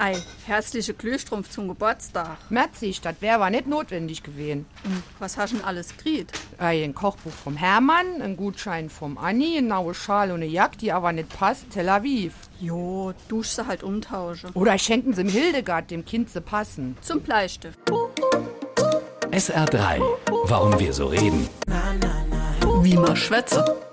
Ei, herzliche Glühstrumpf zum Geburtstag. Merzi, das wäre aber nicht notwendig gewesen. Und was hast du denn alles gekriegt? Ei, ein Kochbuch vom Hermann, ein Gutschein vom Anni, eine neue Schal und eine Jacke, die aber nicht passt, Tel Aviv. Jo, dusch sie halt umtauschen. Oder schenken sie im Hildegard, dem Kind sie passen. Zum Bleistift. SR3. Warum wir so reden. Wie man schwätze.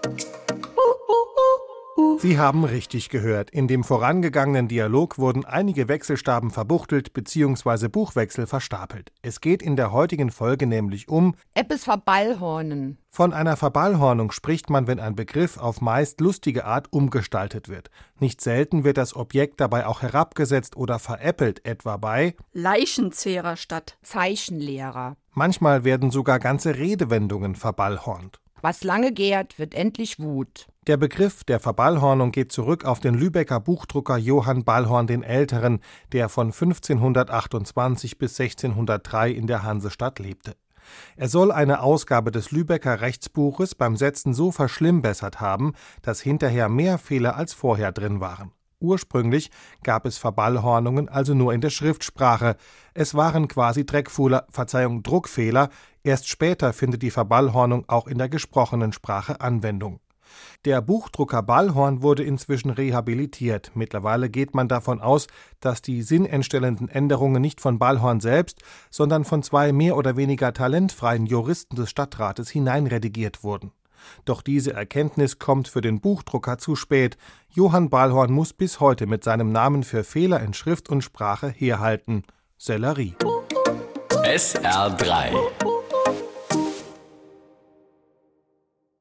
Sie haben richtig gehört. In dem vorangegangenen Dialog wurden einige Wechselstaben verbuchtelt bzw. Buchwechsel verstapelt. Es geht in der heutigen Folge nämlich um Eppes verballhornen. Von einer Verballhornung spricht man, wenn ein Begriff auf meist lustige Art umgestaltet wird. Nicht selten wird das Objekt dabei auch herabgesetzt oder veräppelt, etwa bei Leichenzehrer statt Zeichenlehrer. Manchmal werden sogar ganze Redewendungen verballhornt. Was lange gärt, wird endlich Wut. Der Begriff der Verballhornung geht zurück auf den Lübecker Buchdrucker Johann Ballhorn den Älteren, der von 1528 bis 1603 in der Hansestadt lebte. Er soll eine Ausgabe des Lübecker Rechtsbuches beim Setzen so verschlimmbessert haben, dass hinterher mehr Fehler als vorher drin waren. Ursprünglich gab es Verballhornungen also nur in der Schriftsprache. Es waren quasi Dreckfuhler, Verzeihung, Druckfehler. Erst später findet die Verballhornung auch in der gesprochenen Sprache Anwendung. Der Buchdrucker Ballhorn wurde inzwischen rehabilitiert. Mittlerweile geht man davon aus, dass die sinnentstellenden Änderungen nicht von Ballhorn selbst, sondern von zwei mehr oder weniger talentfreien Juristen des Stadtrates hineinredigiert wurden. Doch diese Erkenntnis kommt für den Buchdrucker zu spät. Johann Ballhorn muss bis heute mit seinem Namen für Fehler in Schrift und Sprache herhalten. Sellerie. SR3.